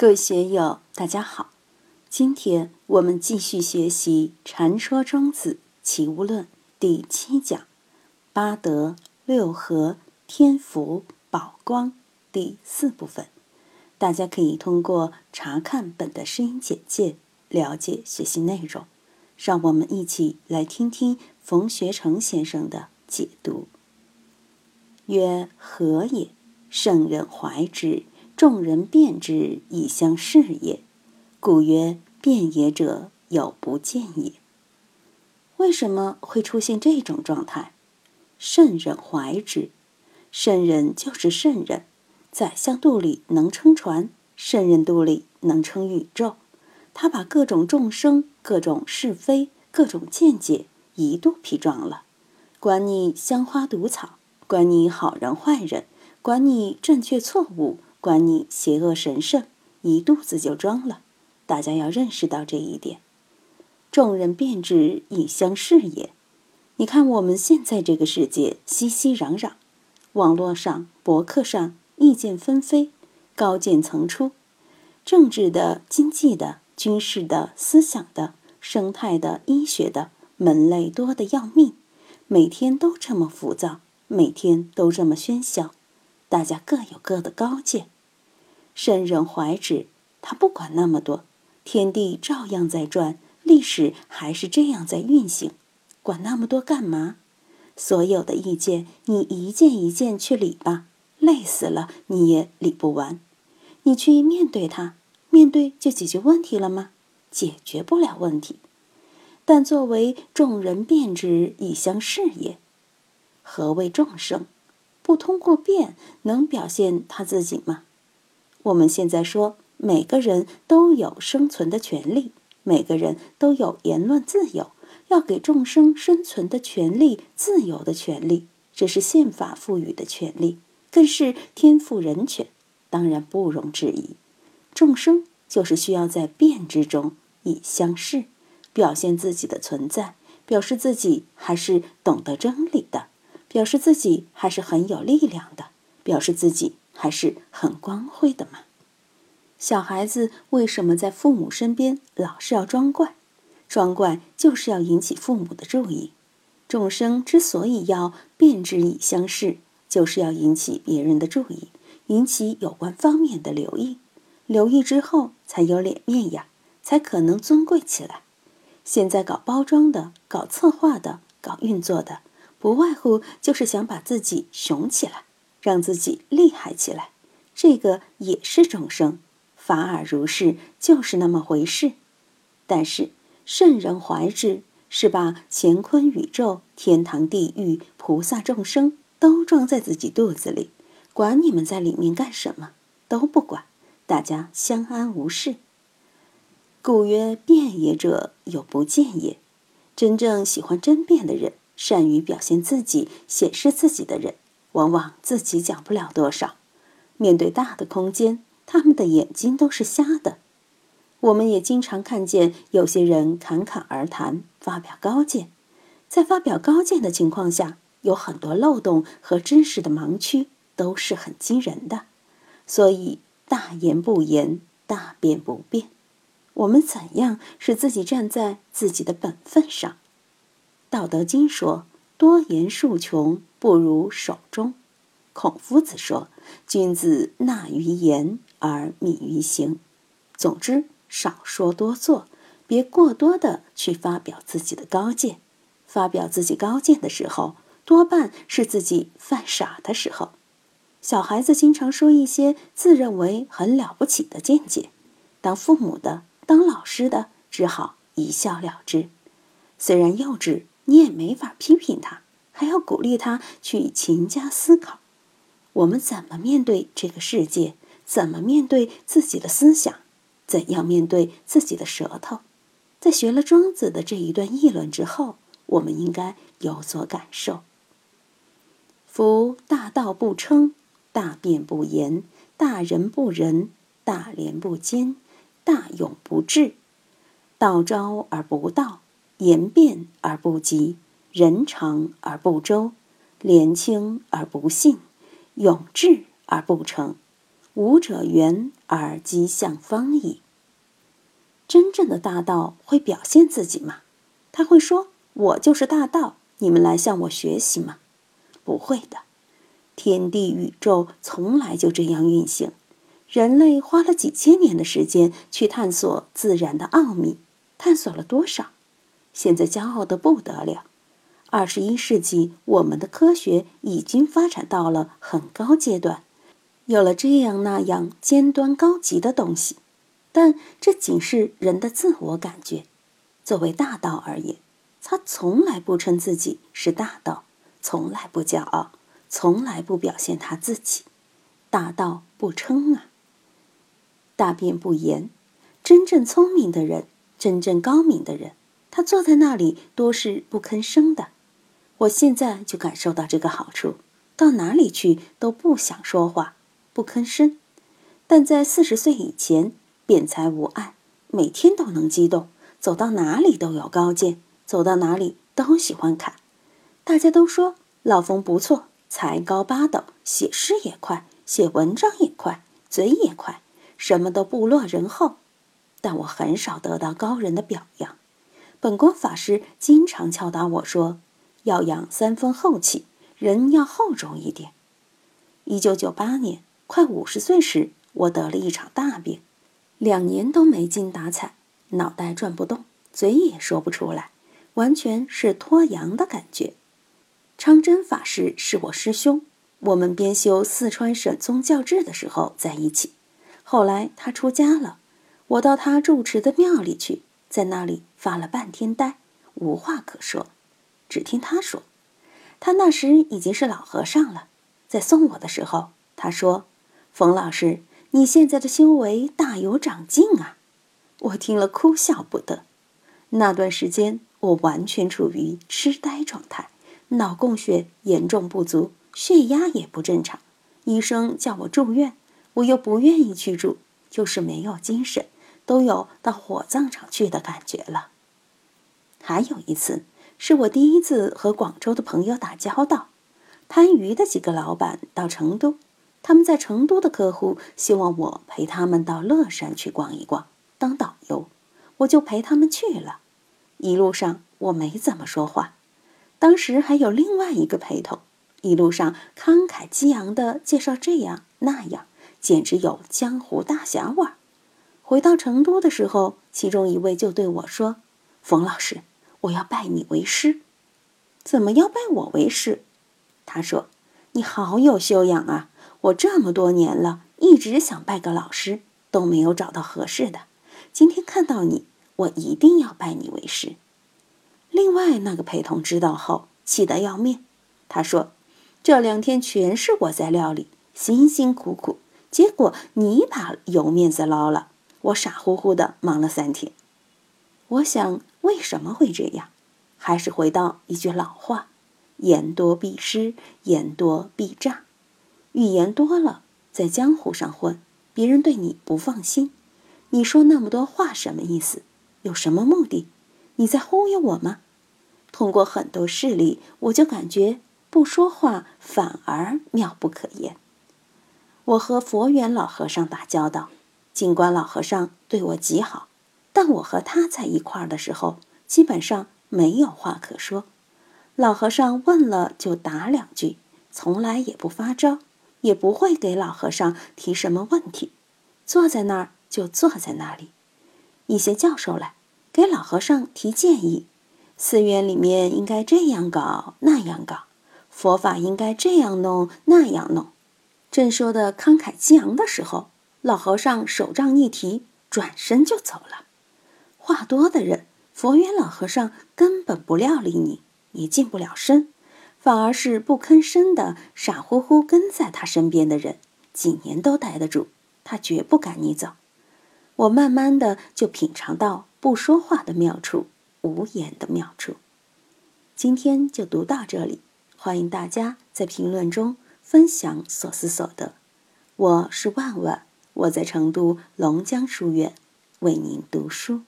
各位学友，大家好。今天我们继续学习《禅说庄子齐物论》第七讲“八德、六合、天福、宝光”第四部分。大家可以通过查看本的声音简介了解学习内容。让我们一起来听听冯学成先生的解读。曰：“何也？圣人怀之。”众人辩之以相视也，故曰辩也者有不见也。为什么会出现这种状态？圣人怀之，圣人就是圣人，宰相肚里能撑船，圣人肚里能撑宇宙。他把各种众生、各种是非、各种见解一肚皮装了，管你香花毒草，管你好人坏人，管你正确错误。管你邪恶神圣，一肚子就装了。大家要认识到这一点。众人辩之以相视也。你看我们现在这个世界熙熙攘攘，网络上、博客上意见纷飞，高见层出，政治的、经济的、军事的、思想的、生态的、医学的，门类多得要命，每天都这么浮躁，每天都这么喧嚣。大家各有各的高见，圣人怀之，他不管那么多，天地照样在转，历史还是这样在运行，管那么多干嘛？所有的意见，你一件一件去理吧，累死了你也理不完。你去面对它，面对就解决问题了吗？解决不了问题。但作为众人辩之以相视也。何谓众生？不通过变能表现他自己吗？我们现在说，每个人都有生存的权利，每个人都有言论自由，要给众生生存的权利、自由的权利，这是宪法赋予的权利，更是天赋人权，当然不容置疑。众生就是需要在变之中以相视，表现自己的存在，表示自己还是懂得真理的。表示自己还是很有力量的，表示自己还是很光辉的嘛。小孩子为什么在父母身边老是要装怪？装怪就是要引起父母的注意。众生之所以要变之以相视，就是要引起别人的注意，引起有关方面的留意。留意之后才有脸面呀，才可能尊贵起来。现在搞包装的、搞策划的、搞运作的。不外乎就是想把自己雄起来，让自己厉害起来，这个也是众生，法尔如是，就是那么回事。但是圣人怀之，是把乾坤宇宙、天堂地狱、菩萨众生都装在自己肚子里，管你们在里面干什么，都不管，大家相安无事。故曰：辩也者，有不见也。真正喜欢争辩的人。善于表现自己、显示自己的人，往往自己讲不了多少。面对大的空间，他们的眼睛都是瞎的。我们也经常看见有些人侃侃而谈，发表高见。在发表高见的情况下，有很多漏洞和知识的盲区，都是很惊人的。所以，大言不言，大辩不辩。我们怎样使自己站在自己的本分上？道德经说：“多言数穷，不如守中。”孔夫子说：“君子讷于言而敏于行。”总之，少说多做，别过多的去发表自己的高见。发表自己高见的时候，多半是自己犯傻的时候。小孩子经常说一些自认为很了不起的见解，当父母的、当老师的，只好一笑了之。虽然幼稚。你也没法批评他，还要鼓励他去勤加思考。我们怎么面对这个世界？怎么面对自己的思想？怎样面对自己的舌头？在学了庄子的这一段议论之后，我们应该有所感受。夫大道不称，大辩不言，大仁不仁，大廉不奸，大勇不智，道招而不道。言辩而不及，人长而不周，廉清而不信，勇志而不成，吾者圆而吉向方矣。真正的大道会表现自己吗？他会说：“我就是大道，你们来向我学习吗？”不会的。天地宇宙从来就这样运行。人类花了几千年的时间去探索自然的奥秘，探索了多少？现在骄傲的不得了。二十一世纪，我们的科学已经发展到了很高阶段，有了这样那样尖端高级的东西。但这仅是人的自我感觉。作为大道而言，他从来不称自己是大道，从来不骄傲，从来不表现他自己。大道不称啊。大辩不言，真正聪明的人，真正高明的人，他坐在那里多是不吭声的。我现在就感受到这个好处，到哪里去都不想说话，不吭声。但在四十岁以前，辩才无碍，每天都能激动，走到哪里都有高见，走到哪里都喜欢侃。大家都说老冯不错，才高八斗，写诗也快，写文章也快，嘴也快。什么都不落人后，但我很少得到高人的表扬。本宫法师经常敲打我说：“要养三分厚气，人要厚重一点。”一九九八年，快五十岁时，我得了一场大病，两年都没精打采，脑袋转不动，嘴也说不出来，完全是脱阳的感觉。昌真法师是我师兄，我们编修四川省宗教志的时候在一起。后来他出家了，我到他住持的庙里去，在那里发了半天呆，无话可说。只听他说，他那时已经是老和尚了，在送我的时候，他说：“冯老师，你现在的修为大有长进啊！”我听了哭笑不得。那段时间，我完全处于痴呆状态，脑供血严重不足，血压也不正常，医生叫我住院。我又不愿意去住，就是没有精神，都有到火葬场去的感觉了。还有一次，是我第一次和广州的朋友打交道，番禺的几个老板到成都，他们在成都的客户希望我陪他们到乐山去逛一逛，当导游，我就陪他们去了。一路上我没怎么说话，当时还有另外一个陪同，一路上慷慨激昂地介绍这样那样。简直有江湖大侠味儿。回到成都的时候，其中一位就对我说：“冯老师，我要拜你为师。”“怎么要拜我为师？”他说：“你好有修养啊！我这么多年了，一直想拜个老师，都没有找到合适的。今天看到你，我一定要拜你为师。”另外那个陪同知道后，气得要命。他说：“这两天全是我在料理，辛辛苦苦。”结果你把油面子捞了，我傻乎乎的忙了三天。我想为什么会这样？还是回到一句老话：言多必失，言多必诈。语言多了，在江湖上混，别人对你不放心。你说那么多话什么意思？有什么目的？你在忽悠我吗？通过很多事例，我就感觉不说话反而妙不可言。我和佛缘老和尚打交道，尽管老和尚对我极好，但我和他在一块儿的时候，基本上没有话可说。老和尚问了就答两句，从来也不发招，也不会给老和尚提什么问题，坐在那儿就坐在那里。一些教授来给老和尚提建议，寺院里面应该这样搞那样搞，佛法应该这样弄那样弄。正说的慷慨激昂的时候，老和尚手杖一提，转身就走了。话多的人，佛缘老和尚根本不料理你，你近不了身，反而是不吭声的傻乎乎跟在他身边的人，几年都待得住，他绝不赶你走。我慢慢的就品尝到不说话的妙处，无言的妙处。今天就读到这里，欢迎大家在评论中。分享所思所得，我是万万，我在成都龙江书院为您读书。